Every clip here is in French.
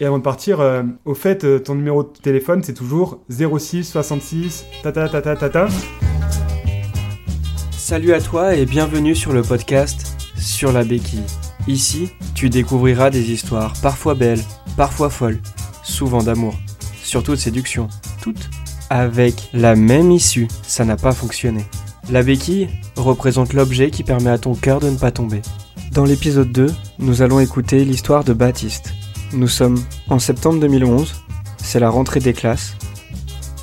Et avant de partir, euh, au fait, euh, ton numéro de téléphone, c'est toujours 06 66 tata tata tata. Salut à toi et bienvenue sur le podcast Sur la béquille. Ici, tu découvriras des histoires parfois belles, parfois folles, souvent d'amour, surtout de séduction, toutes avec la même issue. Ça n'a pas fonctionné. La béquille représente l'objet qui permet à ton cœur de ne pas tomber. Dans l'épisode 2, nous allons écouter l'histoire de Baptiste. Nous sommes en septembre 2011, c'est la rentrée des classes,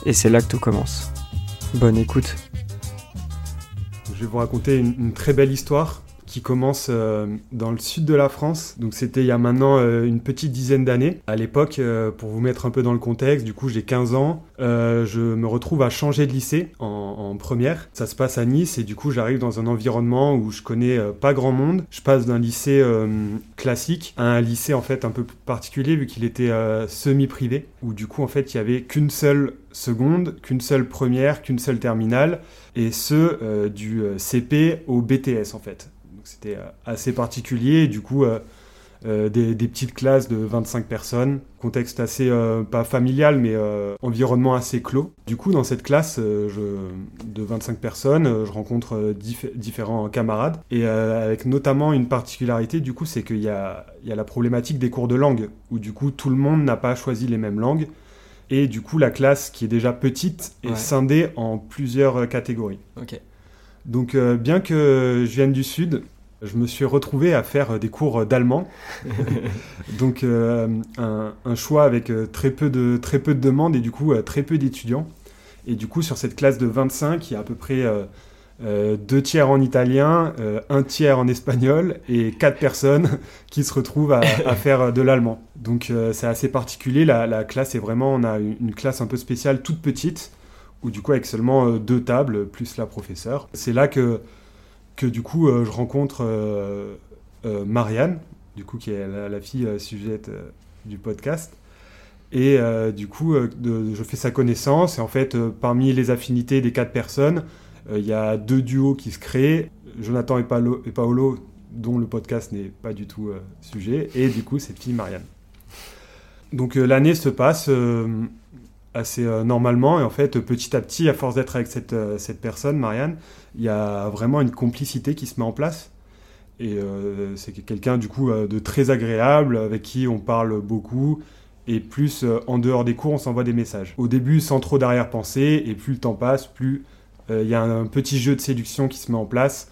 et c'est là que tout commence. Bonne écoute. Je vais vous raconter une, une très belle histoire qui commence euh, dans le sud de la France. Donc c'était il y a maintenant euh, une petite dizaine d'années. À l'époque, euh, pour vous mettre un peu dans le contexte, du coup j'ai 15 ans, je me retrouve à changer de lycée en, première. Ça se passe à Nice et du coup j'arrive dans un environnement où je connais pas grand monde. Je passe d'un lycée classique à un lycée en fait un peu particulier vu qu'il était semi-privé, où du coup en fait il y avait qu'une seule seconde, qu'une seule première, qu'une seule terminale, et ce du CP au BTS en fait c'était euh, assez particulier. du coup, euh, euh, des, petites classes de 25 personnes, contexte assez, pas familial, mais environnement assez clos. Du coup, dans cette classe de 25 personnes, je rencontre différents camarades, et avec notamment une particularité, du coup, c'est qu'il y a, y a la problématique des cours de langue, où du coup, tout le monde n'a pas choisi les mêmes langues, et du coup, la classe, qui est déjà petite, est scindée en plusieurs catégories. Ok. Donc, bien que je vienne du Sud, je me suis retrouvé à faire des cours d'allemand. Donc euh, un, choix avec euh, très peu, de, très peu de demandes et du coup euh, très peu d'étudiants. Et du coup sur cette classe de 25, il y a à peu près deux tiers en italien, un tiers en espagnol et quatre personnes qui se retrouvent à, faire de l'allemand. Donc c'est assez particulier. La, classe est vraiment, on a une classe un peu spéciale, toute petite, où du coup avec seulement deux tables plus la professeure. C'est là que que du coup, euh, je rencontre euh, euh, Marianne, du coup, qui est la, fille sujette du podcast. Et du coup, je fais sa connaissance. Et en fait, parmi les affinités des quatre personnes, il y a deux duos qui se créent. Jonathan et, Paolo, dont le podcast n'est pas du tout sujet. Et du coup, cette fille, Marianne. Donc l'année se passe assez normalement. Et en fait, petit à petit, à force d'être avec cette, cette personne, Marianne, il y a vraiment une complicité qui se met en place. Et euh, c'est quelqu'un du coup euh, de très agréable, avec qui on parle beaucoup, et plus euh, en dehors des cours, on s'envoie des messages. Au début, sans trop d'arrière-pensée, et plus le temps passe, plus il y a un, petit jeu de séduction qui se met en place,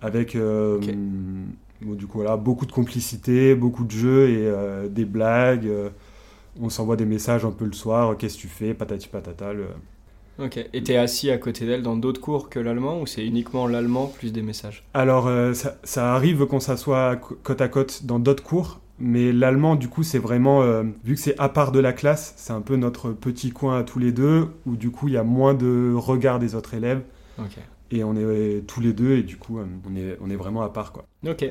avec du coup, voilà, beaucoup de complicité, beaucoup de jeux et des blagues. On s'envoie des messages un peu le soir, qu'est-ce que tu fais, patati patata. Ok. Et t'es assis à côté d'elle dans d'autres cours que l'allemand ou c'est uniquement l'allemand plus des messages? Alors, euh, ça, arrive qu'on s'assoit côte à côte dans d'autres cours, mais l'allemand, du coup, c'est vraiment, euh, vu que c'est à part de la classe, c'est un peu notre petit coin à tous les deux, où du coup, il y a moins de regard des autres élèves. Ok. Et on est tous les deux, et du coup, euh, on, est, on est vraiment à part, quoi. Ok.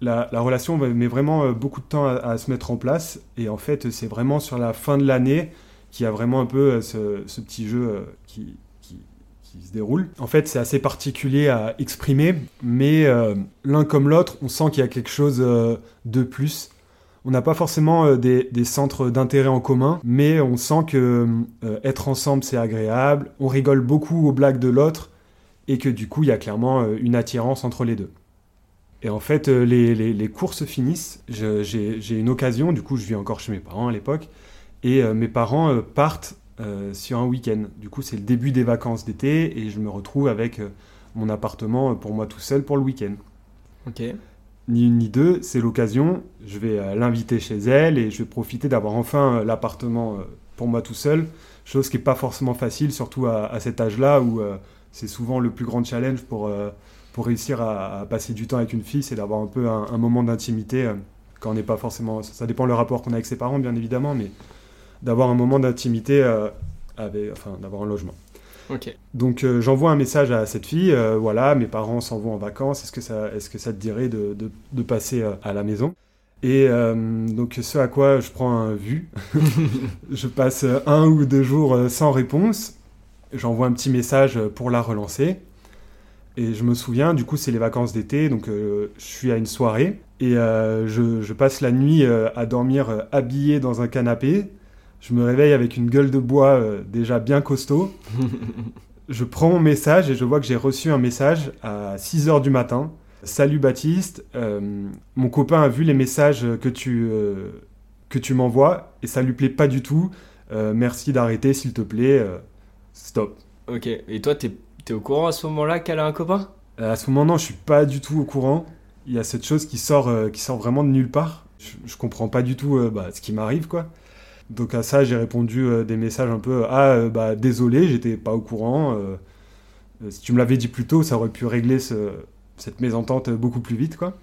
La, la relation met vraiment beaucoup de temps à, se mettre en place, et en fait, c'est vraiment sur la fin de l'année qui a vraiment un peu euh, ce, petit jeu euh, qui, se déroule. En fait, c'est assez particulier à exprimer, mais euh, l'un comme l'autre, on sent qu'il y a quelque chose de plus. On n'a pas forcément des, des, centres d'intérêt en commun, mais on sent que être ensemble, c'est agréable. On rigole beaucoup aux blagues de l'autre, et que du coup, il y a clairement une attirance entre les deux. Et en fait, les, les, les cours se finissent. J'ai une occasion, du coup, je vis encore chez mes parents à l'époque, et euh, mes parents euh, partent euh, sur un week-end. Du coup, c'est le début des vacances d'été et je me retrouve avec mon appartement pour moi tout seul pour le week-end. Ok. Ni une ni deux, c'est l'occasion. Je vais l'inviter chez elle et je vais profiter d'avoir enfin l'appartement pour moi tout seul. Chose qui n'est pas forcément facile, surtout à, cet âge-là où c'est souvent le plus grand challenge pour, pour réussir à, passer du temps avec une fille, c'est d'avoir un peu un, un moment d'intimité quand on n'est pas forcément. Ça dépend le rapport qu'on a avec ses parents, bien évidemment, mais d'avoir un moment d'intimité, euh, enfin d'avoir un logement. Ok. Donc euh, j'envoie un message à cette fille, euh, voilà, mes parents s'en vont en vacances, est-ce que, ça, est que ça te dirait de, de, passer à la maison? Et donc ce à quoi je prends un vu, je passe un ou deux jours sans réponse, j'envoie un petit message pour la relancer, Et je me souviens, du coup, c'est les vacances d'été, donc je suis à une soirée et je, je, passe la nuit à dormir habillé dans un canapé. Je me réveille avec une gueule de bois déjà bien costaud. je prends mon message et je vois que j'ai reçu un message à 6 h du matin. Salut Baptiste, euh, mon copain a vu les messages que tu, euh, que tu m'envoies et ça lui plaît pas du tout. Euh, merci d'arrêter s'il te plaît. stop. Ok, et toi t'es es au courant à ce moment-là qu'elle a un copain? À ce moment-là, je suis pas du tout au courant. Il y a cette chose qui sort, qui sort vraiment de nulle part. Je, je comprends pas du tout bah, ce qui m'arrive quoi. Donc à ça, j'ai répondu euh, des messages un peu Ah, euh, bah désolé, j'étais pas au courant. Euh, si tu me l'avais dit plus tôt, ça aurait pu régler cette mésentente beaucoup plus vite, quoi.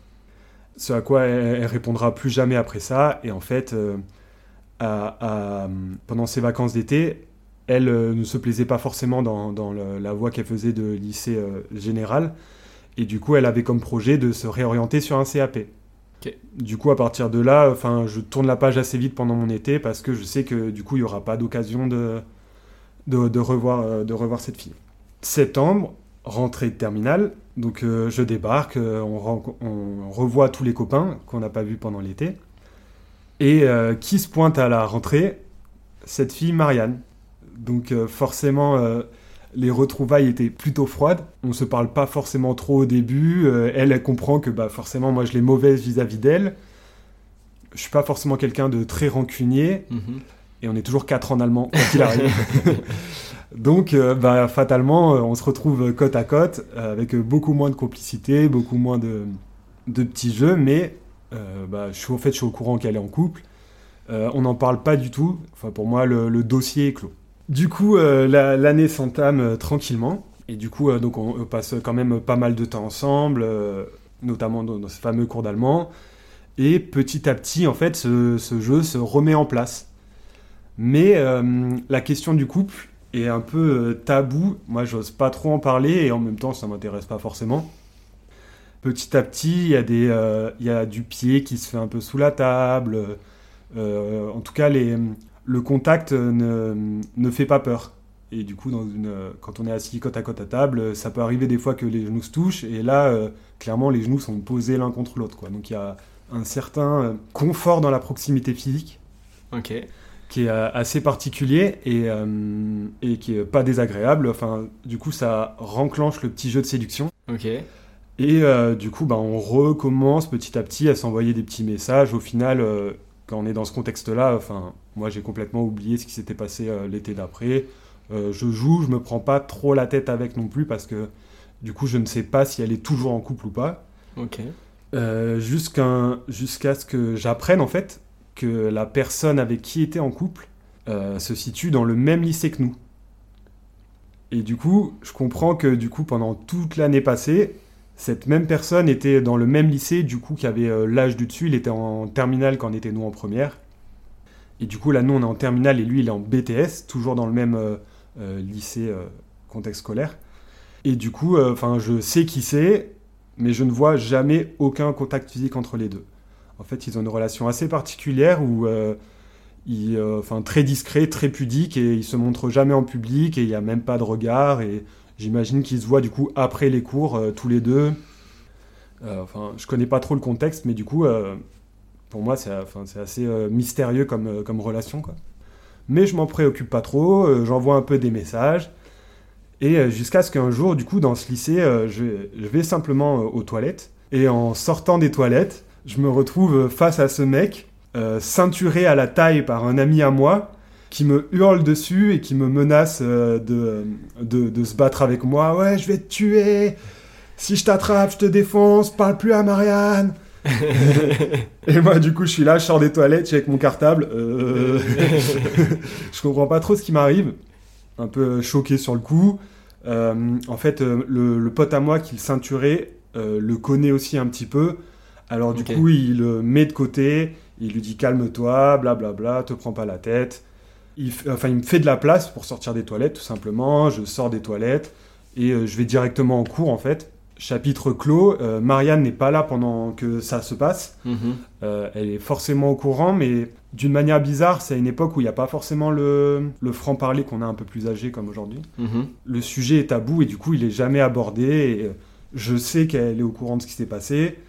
Ce à quoi elle, répondra plus jamais après ça. Et en fait, pendant ses vacances d'été, elle ne se plaisait pas forcément dans, la voie qu'elle faisait de lycée général. Et du coup, elle avait comme projet de se réorienter sur un CAP. Du coup, à partir de là, enfin, je tourne la page assez vite pendant mon été parce que je sais que du coup, il n'y aura pas d'occasion de, de, revoir, euh, de revoir cette fille. Septembre, rentrée de terminale, donc euh, je débarque, euh, on, revoit tous les copains qu'on n'a pas vus pendant l'été. Et qui se pointe à la rentrée? Cette fille, Marianne. Donc forcément, les retrouvailles étaient plutôt froides. On se parle pas forcément trop au début. Euh, elle, elle comprend que bah, forcément, moi, je l'ai mauvaise vis-à-vis d'elle. Je suis pas forcément quelqu'un de très rancunier. Mhm. Et on est toujours quatre en allemand, quoi qu'il arrive. Donc, euh, bah, fatalement, euh, on se retrouve côte à côte, avec beaucoup moins de complicité, beaucoup moins de, petits jeux. Mais bah, je suis au fait, je suis au courant qu'elle est en couple. on n'en parle pas du tout. Enfin, pour moi, le dossier est clos. Du coup, euh, l'année s'entame euh, tranquillement. Et du coup, euh, on, passe quand même pas mal de temps ensemble, notamment dans, ce fameux cours d'allemand. Et petit à petit, en fait, ce, jeu se remet en place. Mais la question du couple est un peu tabou. Moi, j'ose pas trop en parler et en même temps, ça m'intéresse pas forcément. Petit à petit, il y a du pied qui se fait un peu sous la table. en tout cas, les, le contact ne, ne, fait pas peur. Et du coup, dans une, quand on est assis côte à côte à table, ça peut arriver des fois que les genoux se touchent. Et là, euh, clairement, les genoux sont posés l'un contre l'autre. Donc il y a un certain euh, confort dans la proximité physique. Qui est euh, assez particulier et, et qui est pas désagréable. Enfin, du coup, ça renclenche le petit jeu de séduction. Et du coup, bah, on recommence petit à petit à s'envoyer des petits messages. Au final, quand on est dans ce contexte-là, enfin, moi j'ai complètement oublié ce qui s'était passé euh, l'été d'après. Euh, je joue, je me prends pas trop la tête avec non plus parce que du coup je ne sais pas si elle est toujours en couple ou pas. Ok. Euh, jusqu'à ce que j'apprenne en fait que la personne avec qui était en couple se situe dans le même lycée que nous. Et du coup, je comprends que du coup pendant toute l'année passée, cette même personne était dans le même lycée, du coup, qui avait euh, l'âge du dessus. Il était en terminale quand on était nous en première. Et du coup, là, nous, on est en terminale et lui, il est en BTS, toujours dans le même euh, euh, lycée, contexte scolaire. Et du coup, enfin, je sais qui c'est, mais je ne vois jamais aucun contact physique entre les deux. En fait, ils ont une relation assez particulière où, enfin, très discret, très pudique, et ils se montrent jamais en public, et il n'y a même pas de regard, et J'imagine qu'ils se voient du coup après les cours, euh, tous les deux. Euh, enfin, je connais pas trop le contexte, mais du coup, euh, pour moi, c'est assez mystérieux comme, relation. Quoi. Mais je m'en préoccupe pas trop, j'envoie un peu des messages. Et jusqu'à ce qu'un jour, du coup, dans ce lycée, je, vais simplement aux toilettes. Et en sortant des toilettes, je me retrouve face à ce mec, ceinturé à la taille par un ami à moi, qui me hurle dessus et qui me menace euh, de, de, se battre avec moi. Ouais, je vais te tuer. Si je t'attrape, je te défonce. Parle plus à Marianne. et moi, du coup, je suis là, je sors des toilettes, je suis avec mon cartable. Euh... je comprends pas trop ce qui m'arrive. Un peu choqué sur le coup. Euh, en fait, euh, le, pote à moi qui le ceinturait le connaît aussi un petit peu. Alors, du coup, il le met de côté. Il lui dit calme-toi, blablabla, te prends pas la tête il, enfin, il me fait de la place pour sortir des toilettes, tout simplement. Je sors des toilettes et euh, je vais directement en cours, en fait. Chapitre clos. Euh, Marianne n'est pas là pendant que ça se passe. Mhm. Euh, elle est forcément au courant, mais d'une manière bizarre, c'est une époque où il n'y a pas forcément le, le franc-parler qu'on a un peu plus âgé comme aujourd'hui. Mhm. Le sujet est tabou et du coup, il est jamais abordé. je sais qu'elle est au courant de ce qui s'est passé,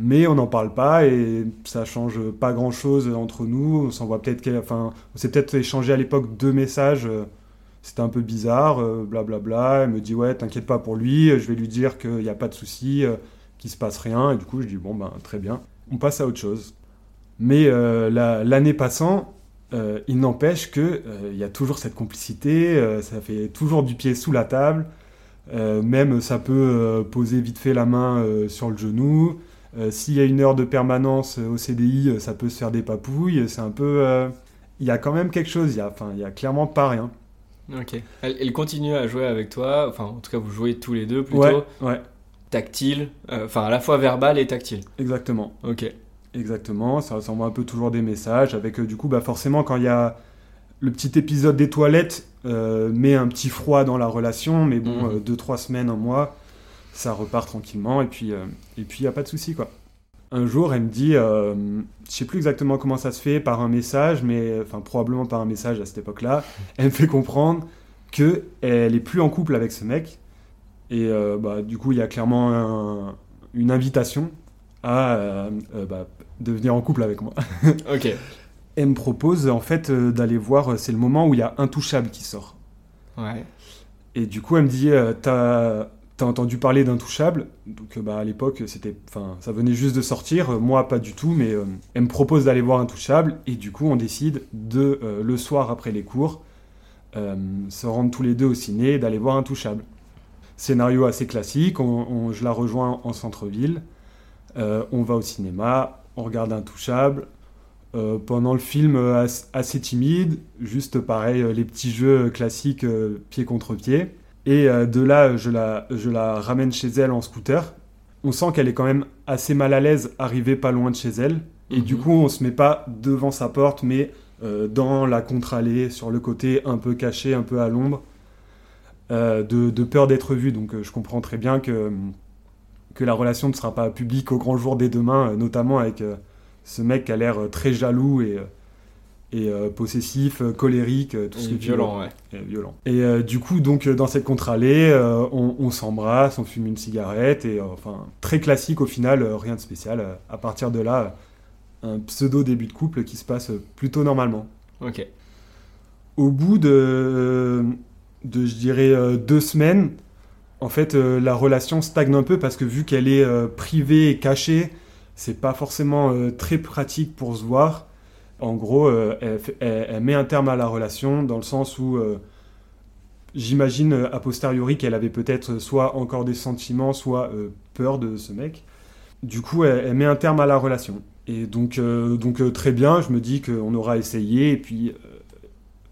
mais on n'en parle pas et ça change pas grand chose entre nous. On s'envoie peut-être, enfin, on s'est peut-être échangé à l'époque deux messages. euh, C'était un peu bizarre, euh, blablabla. Elle me dit ouais, t'inquiète pas pour lui, je vais lui dire qu'il n'y a pas de souci, euh, qu'il se passe rien. Et du coup, je dis bon ben très bien, on passe à autre chose. Mais euh, la- l'année passant, il n'empêche que il y a toujours cette complicité, ça fait toujours du pied sous la table. Même ça peut poser vite fait la main sur le genou. Euh, S'il y a une heure de permanence euh, au CDI, euh, ça peut se faire des papouilles. C'est un peu. Il y a quand même quelque chose. Il y a, enfin, il y a clairement pas rien. Ok. Elle, elle continue à jouer avec toi, enfin en tout cas vous jouez tous les deux plutôt Ouais, ouais, tactile, enfin à la fois verbal et tactile. exactement. Ok. Exactement, ça s'envoie un peu toujours des messages avec euh, du coup bah forcément quand il y a le petit épisode des toilettes euh, met un petit froid dans la relation mais bon Mhm. euh, deux trois semaines un mois ça repart tranquillement et puis euh, et puis il y a pas de souci quoi. Un jour elle me dit euh, je sais plus exactement comment ça se fait par un message mais enfin probablement par un message à cette époque-là elle me fait comprendre que elle est plus en couple avec ce mec et euh, bah, du coup il y a clairement un- une invitation à euh, euh, bah, devenir en couple avec moi. Ok. Elle me propose en fait d'aller voir, c'est le moment où il y a Intouchable qui sort. Ouais. Et du coup elle me dit, t'as t'as entendu parler d'Intouchable Donc euh, bah, à l'époque c'était, enfin ça venait juste de sortir, Euh, moi pas du tout, mais euh, elle me propose d'aller voir Intouchable et du coup on décide de, le soir après les cours, se rendre tous les deux au ciné et d'aller voir Intouchable. Scénario assez classique, on- je la rejoins en centre-ville, on va au cinéma, on regarde Intouchable. Pendant le film, as- assez timide, juste pareil, les petits jeux classiques pied contre pied. Et euh, de là, je la, je la ramène chez elle en scooter. On sent qu'elle est quand même assez mal à l'aise, arrivée pas loin de chez elle. Et Mhm. du coup, on se met pas devant sa porte, mais euh, dans la contre-allée, sur le côté, un peu caché, un peu à l'ombre, euh, de, de peur d'être vu. Donc euh, je comprends très bien que, que la relation ne sera pas publique au grand jour des demain, notamment avec ce mec qui a l'air très jaloux et, et euh, possessif, euh, colérique, euh, tout ce Et tu veux. violent, ouais. Et violent. Et euh, du coup, donc dans cette contre-allée, euh, on, on s'embrasse, on fume une cigarette, et enfin, très classique au final, rien de spécial. À partir de là, un pseudo début de couple qui se passe plutôt normalement. Ok. Au bout de, de je dirais, deux semaines, en fait, la relation stagne un peu parce que vu qu'elle est privée et cachée, c'est pas forcément très pratique pour se voir. En gros, euh, elle, met un terme à la relation dans le sens où euh, j'imagine euh, a posteriori qu'elle avait peut-être soit encore des sentiments, soit peur de ce mec. Du coup, elle, met un terme à la relation. Et donc, donc très bien, je me dis qu'on aura essayé, et puis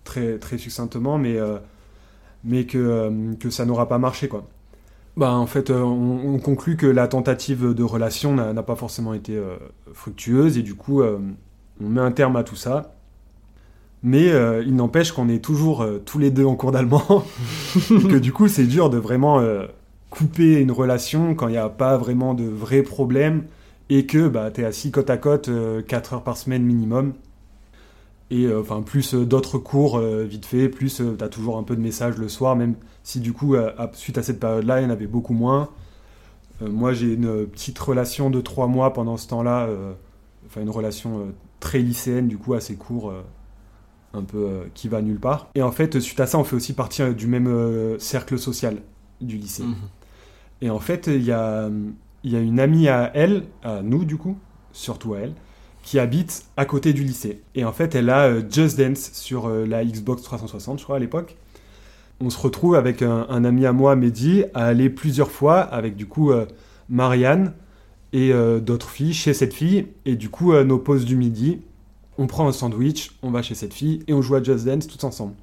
très, très succinctement, mais, mais que, que ça n'aura pas marché, quoi. Bah, en fait, on, on conclut que la tentative de relation n'a pas forcément été fructueuse, et du coup, on met un terme à tout ça. Mais euh, il n'empêche qu'on est toujours euh, tous les deux en cours d'allemand, et que du coup, c'est dur de vraiment euh, couper une relation quand il n'y a pas vraiment de vrais problèmes, et que bah, tu es assis côte à côte 4 heures par semaine minimum et enfin plus d'autres cours vite fait, plus tu as toujours un peu de messages le soir, même si du coup, à- suite à cette période-là, il y en avait beaucoup moins. Moi, j'ai une petite relation de trois mois pendant ce temps-là, enfin une relation très lycéenne, du coup, assez court, euh, un peu euh, qui va nulle part. Et en fait, suite à ça, on fait aussi partie euh, du même cercle social du lycée. Mhm. Et en fait, il y a, y a une amie à elle, à nous du coup, surtout à elle, qui habite à côté du lycée. Et en fait, elle a Just Dance sur la Xbox 360, je crois, à l'époque. On se retrouve avec un, un ami à moi, Mehdi, à aller plusieurs fois avec du coup Marianne et euh, d'autres filles chez cette fille. Et du coup, euh, nos pauses du midi, on prend un sandwich, on va chez cette fille et on joue à Just Dance tous ensemble.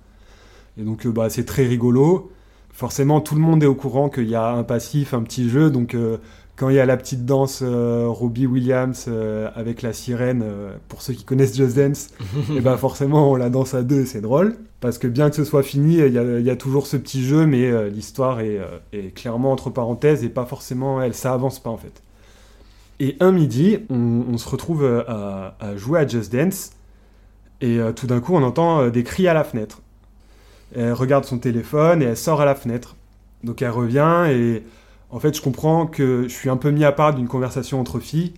Et donc, euh, bah, c'est très rigolo. Forcément, tout le monde est au courant qu'il y a un passif, un petit jeu. Donc, euh, quand il y a la petite danse Robbie Williams avec la sirène, pour ceux qui connaissent Just Dance, et ben forcément, on la danse à deux, c'est drôle. Parce que bien que ce soit fini, il y a, il y a toujours ce petit jeu, mais l'histoire est, est clairement entre parenthèses et pas forcément, elle, ça avance pas en fait. Et un midi, on, se retrouve euh, à, jouer à Just Dance, et euh, tout d'un coup, on entend euh, des cris à la fenêtre. Elle regarde son téléphone et elle sort à la fenêtre. Donc elle revient et en fait, je comprends que je suis un peu mis à part d'une conversation entre filles,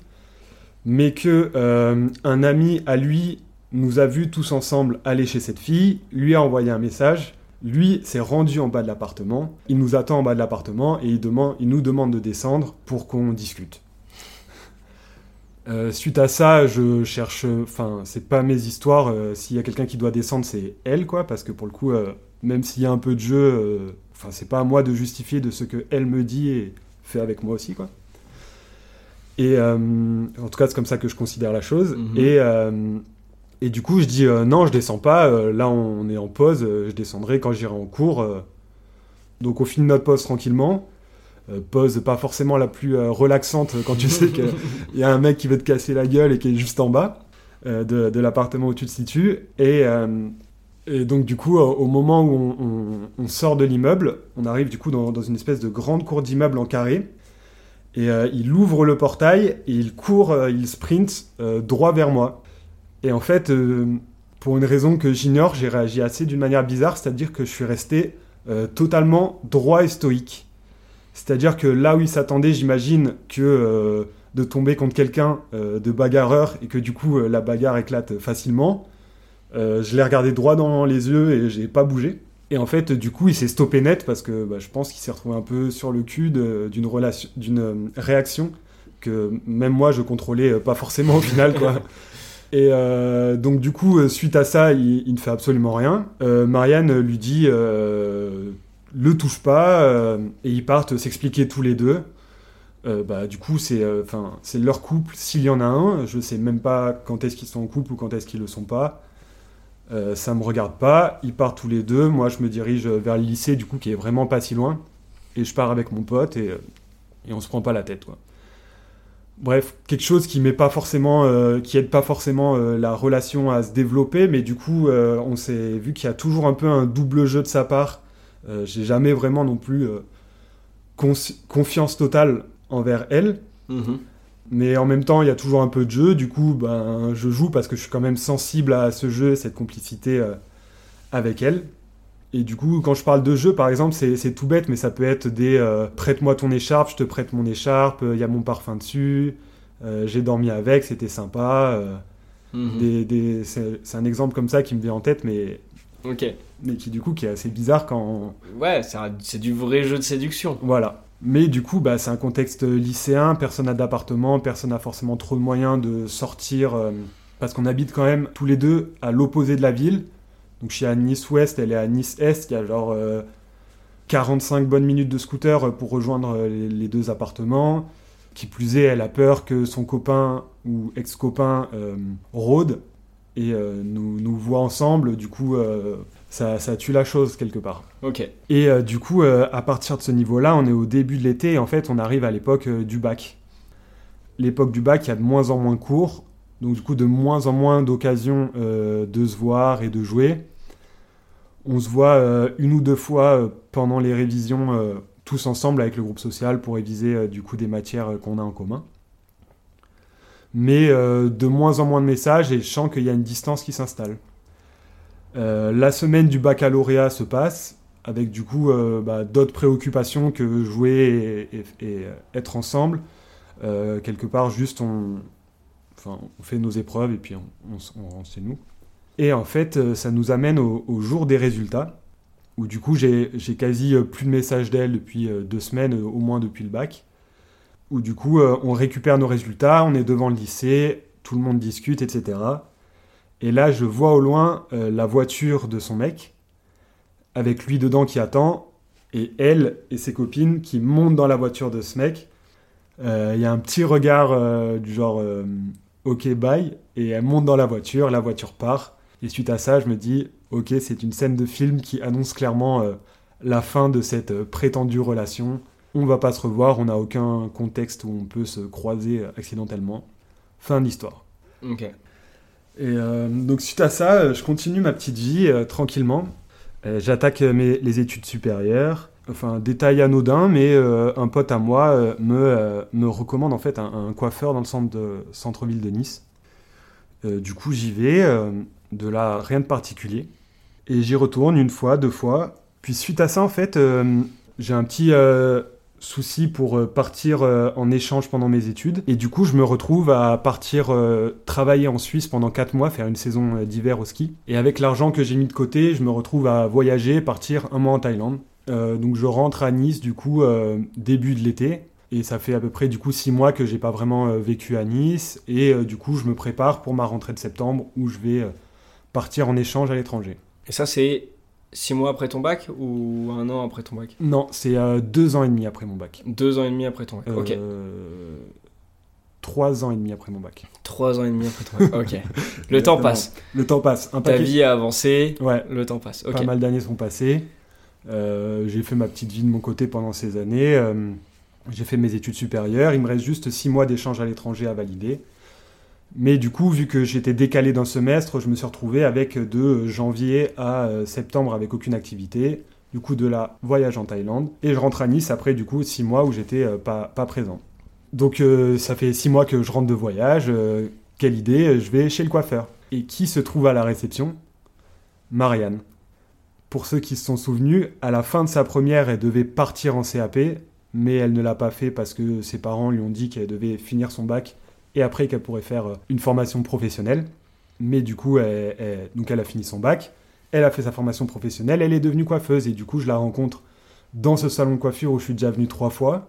mais que un ami à lui nous a vus tous ensemble aller chez cette fille, lui a envoyé un message, lui s'est rendu en bas de l'appartement, il nous attend en bas de l'appartement et il, il nous demande de descendre pour qu'on discute. Euh, suite à ça, je cherche. Enfin, c'est pas mes histoires. euh, s'il y a quelqu'un qui doit descendre, c'est elle, quoi. Parce que pour le coup, euh, même s'il y a un peu de jeu, enfin, c'est pas à moi de justifier de ce que elle me dit et fait avec moi aussi, quoi. Et en tout cas, c'est comme ça que je considère la chose. Mhm. Et, et du coup, je dis non, je descends pas. là, on est en pause. je descendrai quand j'irai en cours. Donc, on finit notre pause tranquillement. Euh, pause pas forcément la plus euh, relaxante quand tu sais qu'il y a un mec qui veut te casser la gueule et qui est juste en bas euh, de, l'appartement où tu te situes. Et, donc, du coup, au, moment où on, sort de l'immeuble, on arrive du coup dans, une espèce de grande cour d'immeuble en carré. Et il ouvre le portail et il court, il sprint droit vers moi. Et en fait, pour une raison que j'ignore, j'ai réagi assez d'une manière bizarre, c'est-à-dire que je suis resté totalement droit et stoïque. C'est-à-dire que là où il s'attendait, j'imagine que euh, de tomber contre quelqu'un euh, de bagarreur et que du coup euh, la bagarre éclate facilement, je l'ai regardé droit dans les yeux et j'ai pas bougé. Et en fait, du coup, il s'est stoppé net parce que bah, je pense qu'il s'est retrouvé un peu sur le cul d'une relation, d'une réaction que même moi je contrôlais pas forcément au final, quoi. Et euh, donc du coup, suite à ça, il, il ne fait absolument rien. Euh, Marianne lui dit euh, le touche pas euh, et ils partent s'expliquer tous les deux. Euh, bah, du coup, c'est euh, enfin c'est leur couple s'il y en a un. Je sais même pas quand est-ce qu'ils sont en couple ou quand est-ce qu'ils le sont pas. Ça me regarde pas. Ils partent tous les deux. Moi, je me dirige vers le lycée, du coup, qui est vraiment pas si loin. Et je pars avec mon pote et, et on se prend pas la tête, quoi. Bref, quelque chose qui met pas forcément, qui aide pas forcément la relation à se développer, mais du coup, on s'est vu qu'il y a toujours un peu un double jeu de sa part. Euh, J'ai jamais vraiment non plus euh, confiance totale envers elle, Mhm. mais en même temps, il y a toujours un peu de jeu. Du coup, ben, je joue parce que je suis quand même sensible à ce jeu, cette complicité euh, avec elle. Et du coup, quand je parle de jeu, par exemple, c'est tout bête, mais ça peut être des euh, prête-moi ton écharpe, je te prête mon écharpe, il y a mon parfum dessus, j'ai dormi avec, c'était sympa. Mhm. des, des- c'est c'est un exemple comme ça qui me vient en tête, mais, Ok. mais qui du coup qui est assez bizarre quand. Ouais, c'est du vrai jeu de séduction. Voilà. Mais du coup, bah, c'est un contexte lycéen, personne n'a d'appartement, personne n'a forcément trop de moyens de sortir, euh, parce qu'on habite quand même tous les deux à l'opposé de la ville. Donc je suis à Nice-Ouest, elle est à Nice-Est, il y a genre euh, 45 bonnes minutes de scooter pour rejoindre euh, les, les deux appartements. Qui plus est, elle a peur que son copain ou ex-copain euh, rôde et euh, nous, nous voit ensemble, du coup euh, ça, ça tue la chose quelque part. Ok. Et euh, du coup, euh, à partir de ce niveau-là, on est au début de l'été et en fait, on arrive à l'époque euh, du bac. L'époque du bac, il y a de moins en moins cours, donc du coup, de moins en moins d'occasions de se voir et de jouer. On se voit une ou deux fois pendant les révisions, tous ensemble avec le groupe social pour réviser du coup des matières qu'on a en commun. Mais euh, de moins en moins de messages et je sens qu'il y a une distance qui s'installe. Euh, la semaine du baccalauréat se passe avec du coup euh, bah, d'autres préoccupations que jouer et, être ensemble. Quelque part, juste on, fait nos épreuves et puis on, rentre chez nous. Et en fait, ça nous amène au, au jour des résultats, où du coup j'ai quasi plus de messages d'elle depuis deux semaines, au moins depuis le bac. Où du coup euh, on récupère nos résultats, on est devant le lycée, tout le monde discute, etc. Et là, je vois au loin euh, la voiture de son mec, avec lui dedans qui attend, et elle et ses copines qui montent dans la voiture de ce mec. Euh, Il y a un petit regard du genre OK, bye, et elle monte dans la voiture, la voiture part. Et suite à ça, je me dis OK, c'est une scène de film qui annonce clairement la fin de cette prétendue relation. On va pas se revoir, on n'a aucun contexte où on peut se croiser accidentellement. Fin de l'histoire. Ok. Et euh, donc suite à ça, je continue ma petite vie euh, tranquillement. Euh, J'attaque mes- les études supérieures. Enfin, détail anodin, mais euh, un pote à moi me, me recommande en fait un, un coiffeur dans le de, centre-ville de Nice. Du coup, j'y vais. de là, rien de particulier. Et j'y retourne une fois, deux fois. Puis suite à ça, en fait, j'ai un petit, euh, souci pour euh, partir euh, en échange pendant mes études. Et du coup, je me retrouve à partir euh, travailler en Suisse pendant 4 mois, faire une saison d'hiver au ski. Et avec l'argent que j'ai mis de côté, je me retrouve à voyager, partir un mois en Thaïlande. donc je rentre à Nice du coup début de l'été. Et ça fait à peu près du coup 6 mois que j'ai pas vraiment vécu à Nice. Et du coup, je me prépare pour ma rentrée de septembre où je vais partir en échange à l'étranger. Et ça, c'est Six mois après ton bac ou un an après ton bac Non, c'est euh, deux ans et demi après mon bac. Deux ans et demi après ton bac, ok. Euh, trois ans et demi après mon bac. Trois ans et demi après ton bac, ok. Le temps passe. Le temps passe. Un Ta vie a avancé, ouais. le temps passe. Pas mal d'années sont passées. Euh, j'ai fait ma petite vie de mon côté pendant ces années. j'ai fait mes études supérieures. Il me reste juste six mois d'échange à l'étranger à valider. Mais du coup, vu que j'étais décalé d'un semestre, je me suis retrouvé avec de janvier à euh, septembre avec aucune activité. Du coup, de là, voyage en Thaïlande. Et je rentre à Nice après, du coup, six mois où j'étais euh, pas, pas présent. Donc, euh, ça fait six mois que je rentre de voyage. quelle idée Je vais chez le coiffeur. Et qui se trouve à la réception? Marianne. Pour ceux qui se sont souvenus, à la fin de sa première, elle devait partir en CAP, mais elle ne l'a pas fait parce que ses parents lui ont dit qu'elle devait finir son bac et après qu'elle pourrait faire euh, une formation professionnelle. Mais du coup, elle, donc elle a fini son bac, elle a fait sa formation professionnelle, elle est devenue coiffeuse et du coup, je la rencontre dans ce salon de coiffure où je suis déjà venu trois fois.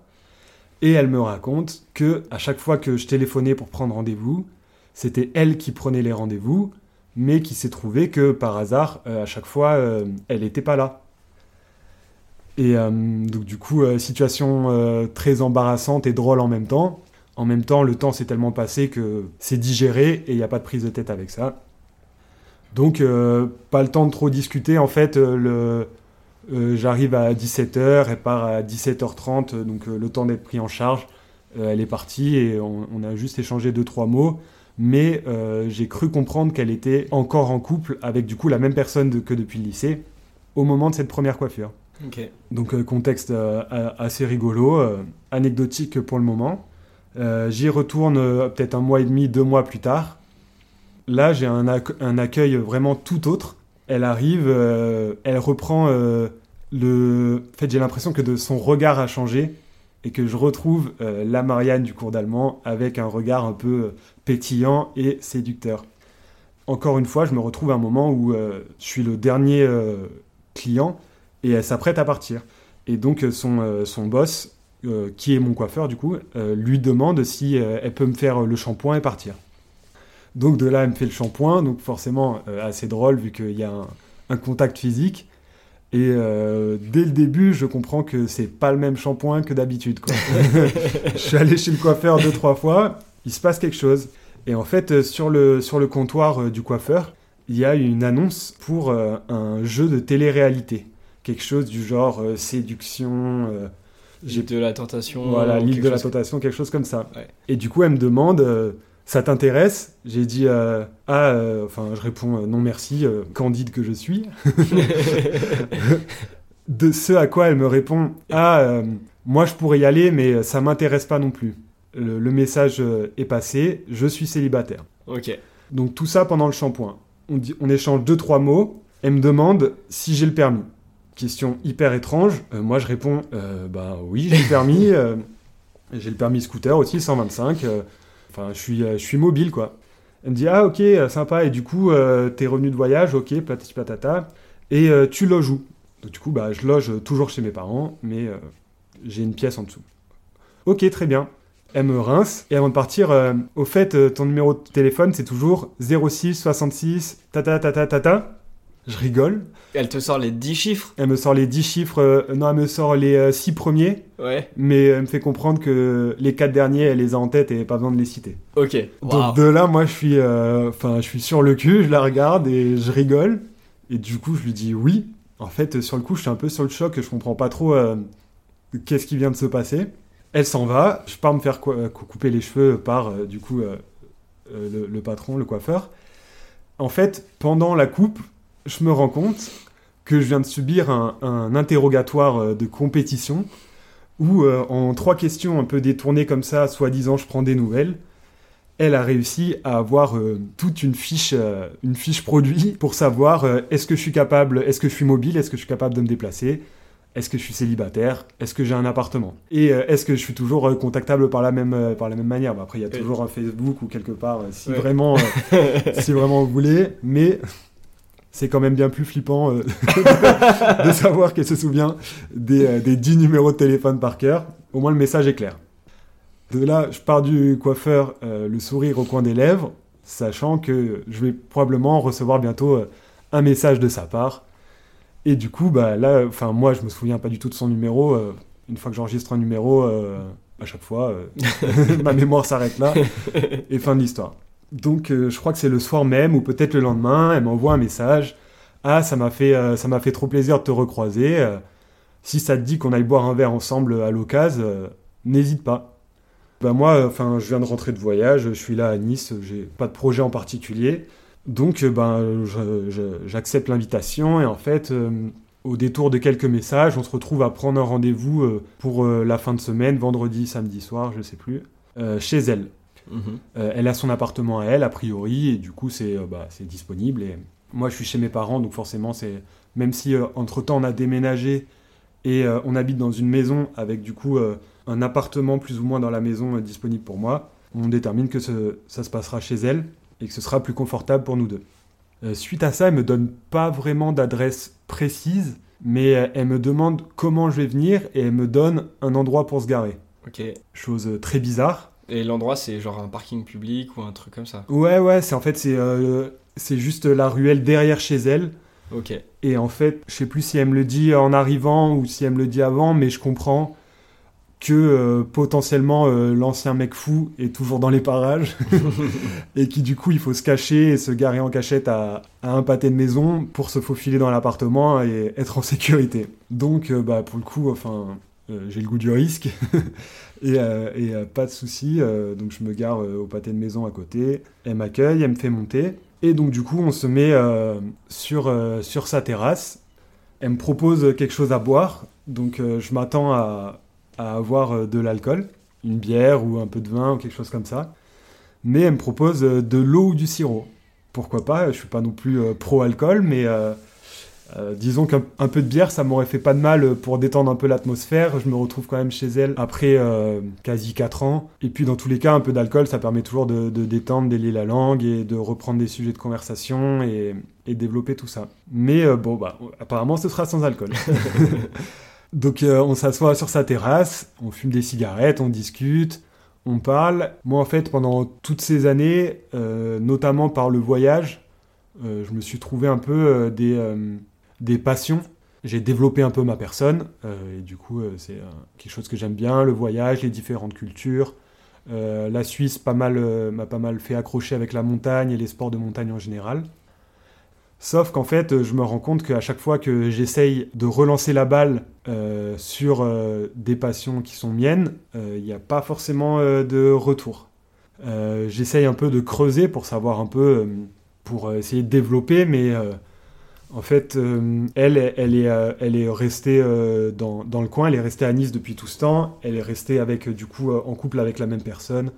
Et elle me raconte que à chaque fois que je téléphonais pour prendre rendez-vous, c'était elle qui prenait les rendez-vous, mais qui s'est trouvé que par hasard, euh, à chaque fois, euh, elle n'était pas là. Et donc du coup, situation très embarrassante et drôle en même temps. En même temps, le temps s'est tellement passé que c'est digéré et il n'y a pas de prise de tête avec ça. Donc, euh, pas le temps de trop discuter. En fait, euh, euh, j'arrive à 17h, elle part à 17h30, donc le temps d'être pris en charge. elle est partie et on, a juste échangé deux, trois mots. Mais j'ai cru comprendre qu'elle était encore en couple avec du coup la même personne que depuis le lycée au moment de cette première coiffure. Donc, contexte assez rigolo, anecdotique pour le moment. Euh, j'y retourne euh, peut-être un mois et demi, deux mois plus tard. Là, j'ai un, accueil vraiment tout autre. Elle arrive, euh, elle reprend le. En fait, j'ai l'impression que de son regard a changé et que je retrouve la Marianne du cours d'allemand avec un regard un peu pétillant et séducteur. Encore une fois, je me retrouve à un moment où je suis le dernier client et elle s'apprête à partir. Et donc son, son boss euh, qui est mon coiffeur du coup, euh, lui demande si euh, elle peut me faire le shampoing et partir. Donc de là, elle me fait le shampoing, donc forcément assez drôle vu qu'il y a un, contact physique. Et dès le début, je comprends que c'est pas le même shampoing que d'habitude. je suis allé chez le coiffeur deux trois fois, il se passe quelque chose. Et en fait, sur le, sur le comptoir du coiffeur, il y a une annonce pour un jeu de télé-réalité. Quelque chose du genre séduction, j'ai de la tentation. Voilà, l'île de la tentation, quelque chose comme ça. Et du coup, elle me demande, euh, ça t'intéresse? J'ai dit, euh, ah, euh, enfin, je réponds non merci, candide que je suis. de ce à quoi elle me répond, ah, moi je pourrais y aller, mais ça m'intéresse pas non plus. Le, le message est passé, je suis célibataire. Ok. Donc tout ça pendant le shampoing. On, dit, on échange deux trois mots. Elle me demande si j'ai le permis. Question hyper étrange. Euh, moi, je réponds euh, bah oui, j'ai le permis. Euh, j'ai le permis scooter aussi, 125. Enfin, je suis, je suis mobile, quoi. Elle me dit ah ok, sympa. Et du coup, t'es revenu de voyage, ok, patati patata. Et tu loges où? Donc du coup, bah, je loge toujours chez mes parents, mais j'ai une pièce en dessous. Ok, très bien. Elle me rince et avant de partir, au fait, ton numéro de téléphone c'est toujours 06 66 tata tata tata. Je rigole. Elle te sort les 10 chiffres? Elle me sort les 10 chiffres. Euh, non, elle me sort les 6 euh, premiers. Ouais. Mais elle me fait comprendre que les 4 derniers, elle les a en tête et pas besoin de les citer. Ok. Donc de là, moi, je suis, euh, enfin, je suis sur le cul, je la regarde et je rigole. Et du coup, je lui dis oui. En fait, sur le coup, je suis un peu sur le choc. Je comprends pas trop qu'est-ce qui vient de se passer. Elle s'en va. Je pars me faire couper les cheveux par, du coup, le, le patron, le coiffeur. En fait, pendant la coupe, je me rends compte que je viens de subir un, interrogatoire euh, de compétition où, euh, en trois questions un peu détournées comme ça, soi-disant je prends des nouvelles, elle a réussi à avoir euh, toute une fiche, une fiche produit pour savoir est-ce que je suis capable, est-ce que je suis mobile, est-ce que je suis capable de me déplacer, est-ce que je suis célibataire Est-ce que j'ai un appartement Et euh, est-ce que je suis toujours euh, contactable par la même, euh, par la même manière Bah, Après, il y a toujours un Facebook ou quelque part, euh, si, Ouais. vraiment, euh, si vraiment vous voulez. Mais c'est quand même bien plus flippant euh, de savoir qu'elle se souvient des, euh, des 10 numéros de téléphone par cœur. Au moins, le message est clair. De là, je pars du coiffeur, euh, le sourire au coin des lèvres, sachant que je vais probablement recevoir bientôt euh, un message de sa part. Et du coup, bah là, enfin moi, je me souviens pas du tout de son numéro. euh, une fois que j'enregistre un numéro, euh, à chaque fois, euh, ma mémoire s'arrête là et fin de l'histoire. Donc, euh, je crois que c'est le soir même ou peut-être le lendemain, elle m'envoie un message. Ah, ça m'a fait, euh, ça m'a fait trop plaisir de te recroiser. euh, si ça te dit qu'on aille boire un verre ensemble à l'occasion, n'hésite pas. Bah moi, enfin, je viens de rentrer de voyage, je suis là à Nice, j'ai pas de projet en particulier. Donc, ben, j'accepte l'invitation et en fait, au détour de quelques messages, on se retrouve à prendre un rendez-vous pour la fin de semaine, vendredi, samedi soir, je sais plus, chez elle. Euh, elle a son appartement à elle, a priori, et du coup, c'est euh, bah, c'est disponible. Et moi, je suis chez mes parents, donc forcément, c'est même si euh, entre-temps, on a déménagé et on habite dans une maison avec du coup un appartement plus ou moins dans la maison disponible pour moi, on détermine que ce- ça se passera chez elle et que ce sera plus confortable pour nous deux. Suite à ça, elle me donne pas vraiment d'adresse précise, mais elle me demande comment je vais venir et elle me donne un endroit pour se garer. Ok. Chose très bizarre. Et l'endroit, c'est genre un parking public ou un truc comme ça. Ouais, ouais, c'est en fait, c'est euh, c'est juste la ruelle derrière chez elle. Ok. Et en fait, je sais plus si elle me le dit en arrivant ou si elle me le dit avant, mais je comprends que euh, potentiellement euh, l'ancien mec fou est toujours dans les parages et qui du coup il faut se cacher et se garer en cachette à, à un pâté de maison pour se faufiler dans l'appartement et être en sécurité. Donc bah pour le coup, enfin j'ai le goût du risque et, euh, euh, pas de souci. euh, donc je me gare euh, au pâté de maison à côté. Elle m'accueille, elle me fait monter et donc du coup on se met euh, sur euh, sur sa terrasse. Elle me propose quelque chose à boire, donc euh, je m'attends à, à avoir euh, de l'alcool, une bière ou un peu de vin ou quelque chose comme ça. Mais elle me propose euh, de l'eau ou du sirop. Pourquoi pas? Je suis pas non plus euh, pro-alcool, mais euh, euh, disons qu'un un peu de bière, ça m'aurait fait pas de mal pour détendre un peu l'atmosphère. Je me retrouve quand même chez elle après euh, quasi 4 ans. Et puis dans tous les cas, un peu d'alcool, ça permet toujours de, de détendre, d'élier la langue et de reprendre des sujets de conversation et, et développer tout ça. Mais euh, bon, bah, apparemment, ce sera sans alcool. Donc on s'assoit sur sa terrasse, on fume des cigarettes, on discute, on parle. Moi en fait pendant toutes ces années, notamment par le voyage, je me suis trouvé un peu des, des passions. J'ai développé un peu ma personne euh, et du coup euh, c'est euh, quelque chose que j'aime bien, le voyage, les différentes cultures. Euh, la Suisse euh, m'a pas mal fait accrocher avec la montagne et les sports de montagne en général. Sauf qu'en fait, euh, je me rends compte qu'à chaque fois que j'essaye de relancer la balle euh, sur euh, des passions qui sont miennes, euh, il n'y a pas forcément euh, de retour. Euh, j'essaye un peu de creuser pour savoir un peu, euh, pour euh, essayer de développer, mais euh, en fait, euh, elle, elle est, euh, elle est restée euh, dans, dans le coin, elle est restée à Nice depuis tout ce temps, elle est restée avec, du coup, en couple avec la même personne.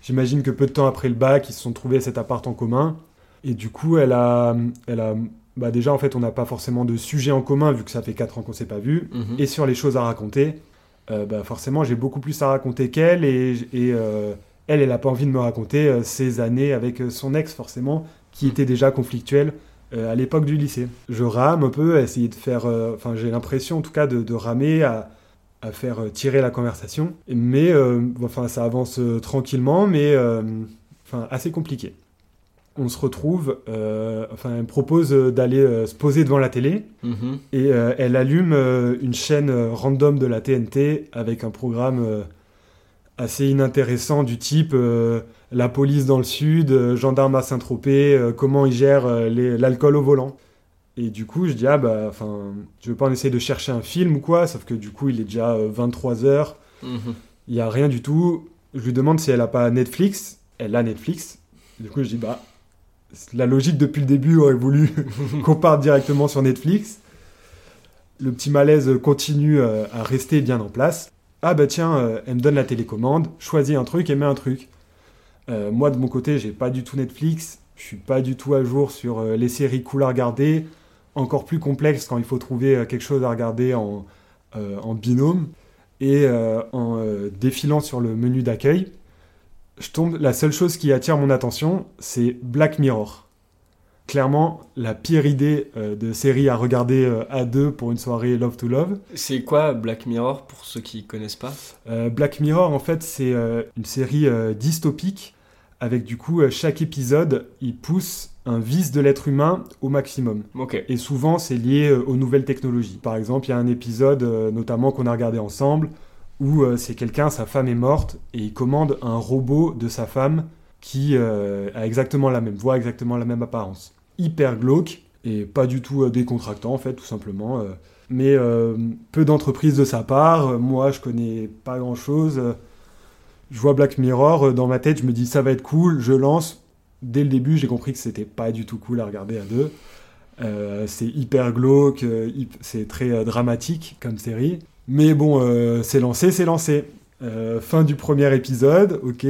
J'imagine que peu de temps après le bac, ils se sont trouvés cet appart en commun. Et du coup, elle a, elle a bah déjà, en fait, on n'a pas forcément de sujet en commun vu que ça fait 4 ans qu'on s'est pas vu. Mhm. Et sur les choses à raconter, bah forcément, j'ai beaucoup plus à raconter qu'elle. Et, et, elle, elle n'a pas envie de me raconter ses années avec son ex, forcément, qui était déjà conflictuel à l'époque du lycée. Je rame un peu à essayer de faire. euh, Enfin, j'ai l'impression, en tout cas, de, de ramer à, à faire euh, tirer la conversation. Mais, euh, enfin, ça avance euh, tranquillement, mais euh, enfin, assez compliqué on se retrouve, euh, enfin, elle me propose euh, d'aller euh, se poser devant la télé Mhm. et euh, elle allume euh, une chaîne euh, random de la TNT avec un programme euh, assez inintéressant du type euh, la police dans le sud, euh, gendarme à Saint-Tropez, euh, comment ils gèrent euh, l'alcool au volant. Et du coup, je dis, ah bah, enfin, je veux pas en essayer de chercher un film ou quoi, sauf que du coup, il est déjà 23h, Mhm. il y a rien du tout. Je lui demande si elle a pas Netflix. Elle a Netflix. Du coup, je dis, bah, la logique depuis le début aurait voulu qu'on parte directement sur Netflix. Le petit malaise continue à rester bien en place. Ah bah tiens, euh, elle me donne la télécommande, choisis un truc et mets un truc. Euh, moi de mon côté, j'ai pas du tout Netflix, je suis pas du tout à jour sur euh, les séries cool à regarder, encore plus complexe quand il faut trouver quelque chose à regarder en, binôme et en défilant sur le menu d'accueil, je. La seule chose qui attire mon attention, c'est Black Mirror clairement la pire idée euh, de série à regarder euh, à deux pour une soirée Love to Love. C'est quoi Black Mirror pour ceux qui connaissent pas? Euh, Black Mirror en fait c'est une série dystopique avec du coup chaque épisode il pousse un vice de l'être humain au maximum. Et souvent c'est lié aux nouvelles technologies. Par exemple il y a un épisode notamment qu'on a regardé ensemble où c'est quelqu'un, sa femme est morte et il commande un robot de sa femme qui a exactement la même voix, exactement la même apparence hyper glauque et pas du tout euh, décontractant en fait, tout simplement. Euh. Mais euh, peu d'entreprises de sa part. Moi, je connais pas grand chose. Je vois Black Mirror dans ma tête, je me dis ça va être cool, je lance. Dès le début, j'ai compris que c'était pas du tout cool à regarder à deux. c'est hyper glauque, c'est très dramatique comme série. Mais bon, c'est lancé, c'est lancé. fin du premier épisode, ok.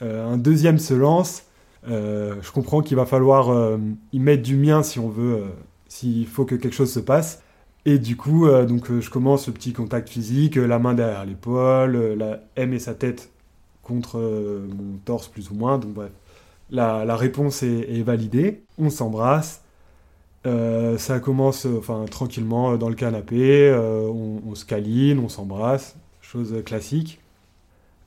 un deuxième se lance. Euh, je comprends qu'il va falloir euh, y mettre du mien si on veut, euh, s'il faut que quelque chose se passe. Et du coup, donc, je commence le petit contact physique, la main derrière l'épaule, la M et sa tête contre mon torse plus ou moins. Donc bref, la, réponse est, validée. On s'embrasse. ça commence enfin, tranquillement dans le canapé, on, on, se câline, on s'embrasse, chose classique.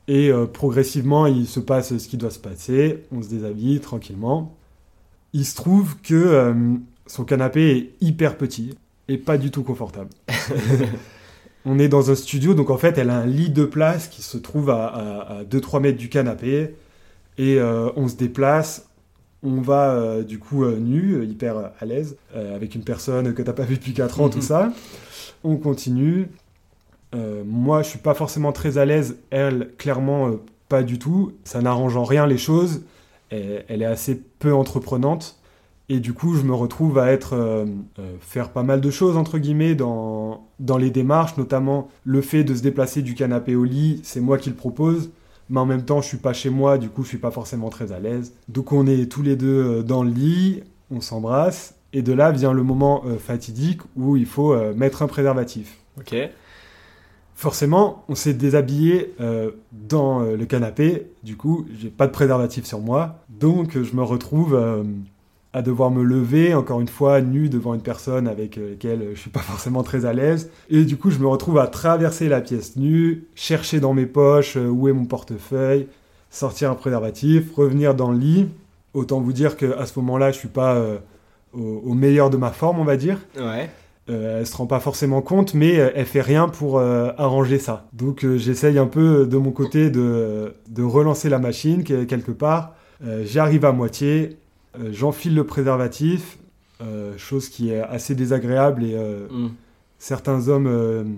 Et euh, progressivement, il se passe ce qui doit se passer. On se déshabille tranquillement. Il se trouve que euh, son canapé est hyper petit et pas du tout confortable. on est dans un studio, donc en fait, elle a un lit de place qui se trouve à, 2-3 mètres du canapé. Et euh, on se déplace. On va du coup nu, hyper à l'aise, avec une personne que t'as pas vue depuis 4 ans, tout ça. On continue. Euh, moi, je suis pas forcément très à l'aise. Elle, clairement, euh, pas du tout. Ça n'arrange en rien les choses. elle est assez peu entreprenante. Et du coup, je me retrouve à être euh, faire pas mal de choses entre guillemets dans dans les démarches, notamment le fait de se déplacer du canapé au lit. C'est moi qui le propose, mais en même temps, je suis pas chez moi. Du coup, je suis pas forcément très à l'aise. Donc, on est tous les deux dans le lit, on s'embrasse, et de là vient le moment fatidique où il faut mettre un préservatif. Ok forcément, on s'est déshabillé euh, dans euh, le canapé. Du coup, j'ai pas de préservatif sur moi. Donc, je me retrouve euh, à devoir me lever, encore une fois, nu devant une personne avec laquelle je suis pas forcément très à l'aise. Et du coup, je me retrouve à traverser la pièce nue, chercher dans mes poches où est mon portefeuille, sortir un préservatif, revenir dans le lit. Autant vous dire qu'à ce moment-là, je suis pas au, au, meilleur de ma forme, on va dire. Ouais. Euh, elle se rend pas forcément compte, mais euh, elle fait rien pour euh, arranger ça. Donc j'essaye un peu de mon côté de, relancer la machine quelque part. J'arrive à moitié, j'enfile le préservatif, chose qui est assez désagréable et mm. certains hommes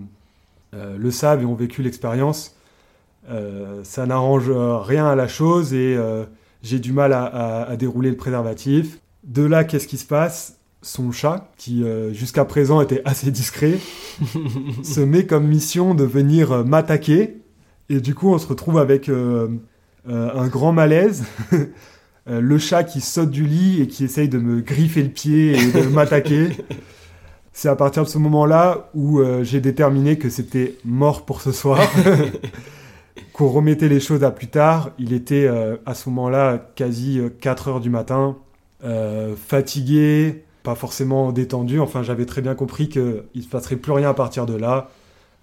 le savent et ont vécu l'expérience. ça n'arrange rien à la chose et j'ai du mal à dérouler le préservatif. De là, qu'est-ce qui se passe? Son chat, qui euh, jusqu'à présent était assez discret, se met comme mission de venir euh, m'attaquer. Et du coup, on se retrouve avec euh, un grand malaise. le chat qui saute du lit et qui essaye de me griffer le pied et de m'attaquer. C'est à partir de ce moment-là où j'ai déterminé que c'était mort pour ce soir. Qu'on remettait les choses à plus tard. Il était à ce moment-là quasi 4 heures du matin. fatigué, pas forcément détendu. Enfin, j'avais très bien compris qu'il ne se passerait plus rien à partir de là.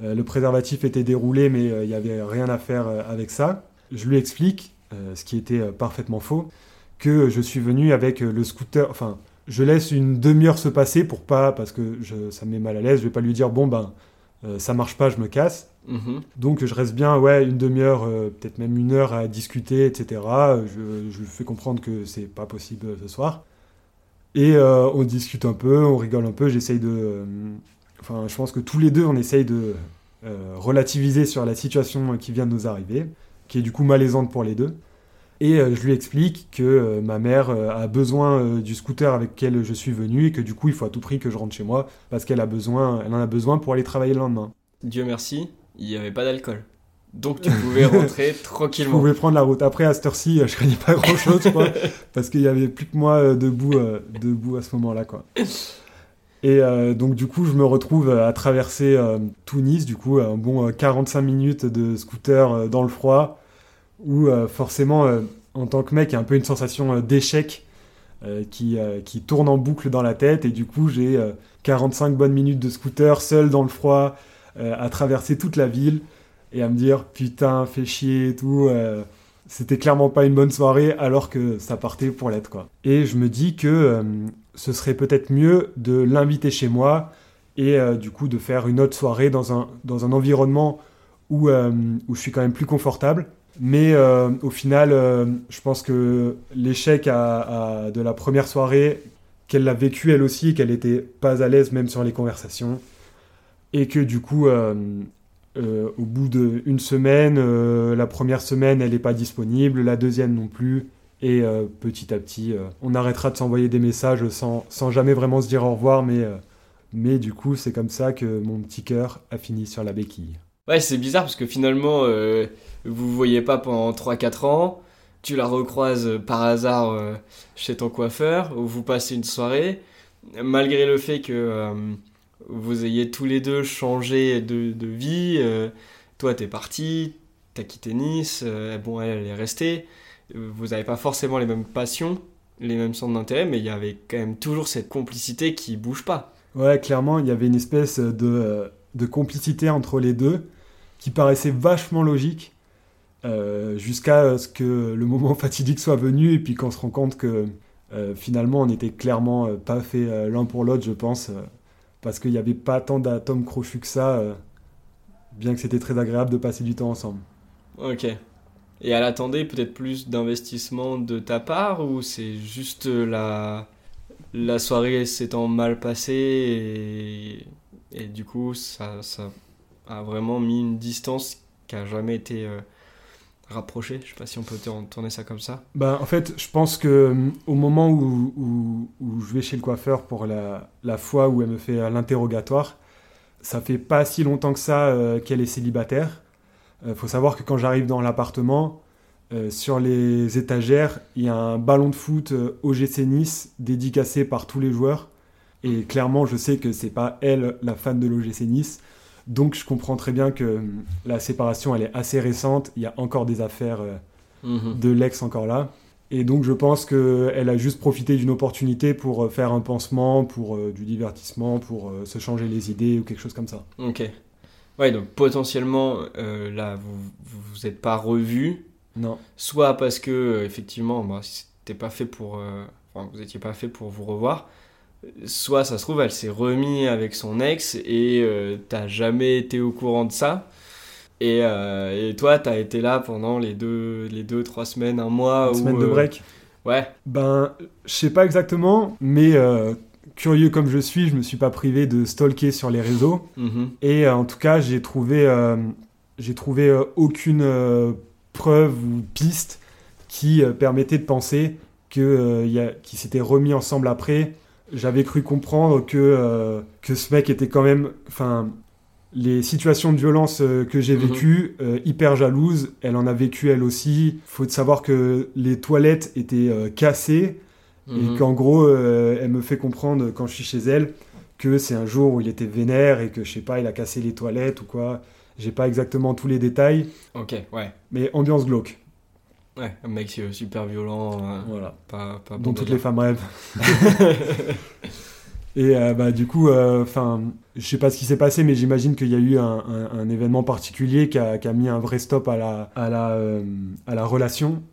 Euh, le préservatif était déroulé, mais euh, il n'y avait rien à faire euh, avec ça. Je lui explique, ce qui était parfaitement faux, que je suis venu avec le scooter. Enfin, je laisse une demi-heure se passer pour pas, parce que je, ça me met mal à l'aise. Je vais pas lui dire bon ben ça marche pas, je me casse. Mhm. Donc je reste bien, ouais, une demi-heure, peut-être même une heure à discuter, etc. Je, je lui fais comprendre que c'est pas possible ce soir. Et euh, on discute un peu, on rigole un peu. J'essaye de. Euh, enfin, je pense que tous les deux, on essaye de euh, relativiser sur la situation qui vient de nous arriver, qui est du coup malaisante pour les deux. Et je lui explique que ma mère a besoin du scooter avec lequel je suis venu et que du coup, il faut à tout prix que je rentre chez moi parce qu'elle a besoin, elle en a besoin pour aller travailler le lendemain. Dieu merci, il n'y avait pas d'alcool. Donc tu pouvais rentrer tranquillement. Je pouvais prendre la route. Après, à cette heure-ci, je craignais pas grand-chose, quoi. parce qu'il y avait plus que moi euh, debout, euh, debout à ce moment-là, quoi. Et donc du coup, je me retrouve à traverser Tunis, du coup, un bon 45 minutes de scooter dans le froid, où forcément, en tant que mec, il y a un peu une sensation d'échec qui, qui tourne en boucle dans la tête, et du coup, j'ai 45 bonnes minutes de scooter seul dans le froid, à traverser toute la ville et à me dire putain, fais chier et tout. Euh, c'était clairement pas une bonne soirée alors que ça partait pour l'être quoi. Et je me dis que euh, ce serait peut-être mieux de l'inviter chez moi et euh, du coup de faire une autre soirée dans un, environnement où, où je suis quand même plus confortable. Mais au final, je pense que l'échec de la première soirée, qu'elle l'a vécu elle aussi, qu'elle était pas à l'aise même sur les conversations, et que du coup, euh, au bout d'une semaine, euh, la première semaine, elle n'est pas disponible, la deuxième non plus. Et euh, petit à petit, on arrêtera de s'envoyer des messages sans, sans, jamais vraiment se dire au revoir. Mais, mais du coup, c'est comme ça que mon petit cœur a fini sur la béquille. Ouais, c'est bizarre parce que finalement, vous ne voyez pas pendant 3-4 ans. Tu la recroises par hasard chez ton coiffeur, où vous passez une soirée. Malgré le fait que vous ayez tous les deux changé de, vie. Euh, toi, t'es parti, t'as quitté Nice, euh, bon, elle, est restée. Euh, vous n'avez pas forcément les mêmes passions, les mêmes centres d'intérêt, mais il y avait quand même toujours cette complicité qui bouge pas. Ouais, clairement, il y avait une espèce de, de complicité entre les deux qui paraissait vachement logique. jusqu'à ce que le moment fatidique soit venu et puis qu'on se rend compte que finalement on n'était clairement pas fait l'un pour l'autre, je pense parce qu'il n'y avait pas tant d'atomes crochus que ça, euh, bien que c'était très agréable de passer du temps ensemble. Ok. Et elle attendait peut-être plus d'investissement de ta part ou c'est juste la, la soirée s'étant mal passée et, du coup ça, ça, a vraiment mis une distance qui a jamais été euh, rapproché Je sais pas si on peut tourner ça comme ça. Bah, en fait, je pense que euh, au moment où, je vais chez le coiffeur pour la, la fois où elle me fait l'interrogatoire, ça fait pas si longtemps que ça euh, qu'elle est célibataire. Il euh, faut savoir que quand j'arrive dans l'appartement, sur les étagères, il y a un ballon de foot OGC Nice dédicacé par tous les joueurs. Et clairement, je sais que c'est pas elle la fan de l'OGC Nice. Donc je comprends très bien que hum, la séparation, elle est assez récente. Il y a encore des affaires euh, mhm. de l'ex encore là. Et donc je pense qu'elle a juste profité d'une opportunité pour euh, faire un pansement, pour euh, du divertissement, pour se changer les idées ou quelque chose comme ça. Ok. Ouais, donc potentiellement, là, vous vous êtes pas revu. Non. Soit parce que, effectivement, bah, c'était pas fait pour. Enfin, vous n'étiez pas fait pour vous revoir soit ça se trouve, elle s'est remis avec son ex et euh, t'as jamais été au courant de ça. Et, euh, et toi, t'as été là pendant les deux, les deux, trois semaines, un mois. Une semaine de euh, break. Ouais. Ben, je sais pas exactement, mais curieux comme je suis, je me suis pas privé de stalker sur les réseaux. Mhm. Et en tout cas, j'ai trouvé, j'ai trouvé aucune preuve ou piste qui permettait de penser que, qu'ils s'étaient remis ensemble après j'avais cru comprendre que, euh, que ce mec était quand même. Enfin, les situations de violence euh, que j'ai mhm. vécues, euh, hyper jalouse, elle en a vécu elle aussi. Faut savoir que les toilettes étaient cassées et mhm. qu'en gros, elle me fait comprendre quand je suis chez elle que c'est un jour où il était vénère et que je sais pas, il a cassé les toilettes ou quoi. J'ai pas exactement tous les détails. Ok, ouais. Mais ambiance glauque. Ouais, un mec super violent. Euh, voilà. Pas, pas dont toutes les femmes rêvent. Et euh, bah, du coup, euh, enfin, je sais pas ce qui s'est passé, mais j'imagine qu'il y a eu un, un, événement particulier qui a, qui a, mis un vrai stop à la, à la, à la relation.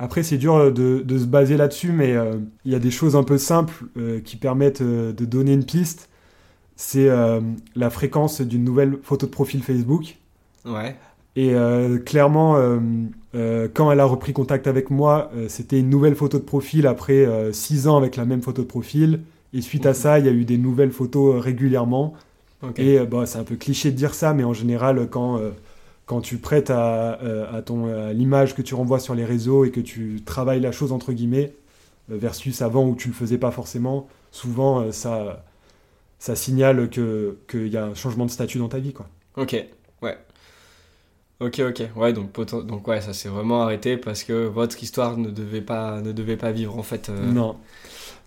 Après, c'est dur de, de, se baser là-dessus, mais il y a des choses un peu simples qui permettent de donner une piste. C'est la fréquence d'une nouvelle photo de profil Facebook. Ouais. Et clairement, euh, quand elle a repris contact avec moi, euh, c'était une nouvelle photo de profil après 6 euh, ans avec la même photo de profil. Et suite à ça, il y a eu des nouvelles photos régulièrement. Et bah, c'est un peu cliché de dire ça, mais en général, quand, quand tu prêtes à, à ton l'image que tu renvoies sur les réseaux et que tu travailles la chose entre guillemets, versus avant où tu le faisais pas forcément, souvent ça, ça signale qu'il y a un changement de statut dans ta vie. Quoi. Ok. Ok, ok. Ouais, donc, donc ouais, ça s'est vraiment arrêté parce que votre histoire ne devait pas, ne devait pas vivre en fait. Euh. Non.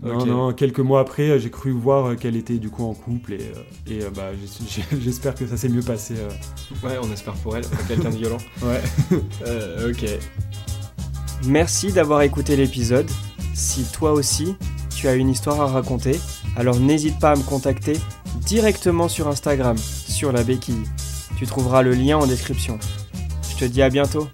Non, non, quelques mois après, j'ai cru voir qu'elle était du coup en couple et, et bah, j'espère que ça s'est mieux passé. Ouais, on espère pour elle, quelqu'un de violent. Ouais. ok. Merci d'avoir écouté l'épisode. Si toi aussi, tu as une histoire à raconter, alors n'hésite pas à me contacter directement sur Instagram, sur la béquille. Tu trouveras le lien en description. Je te dis à bientôt.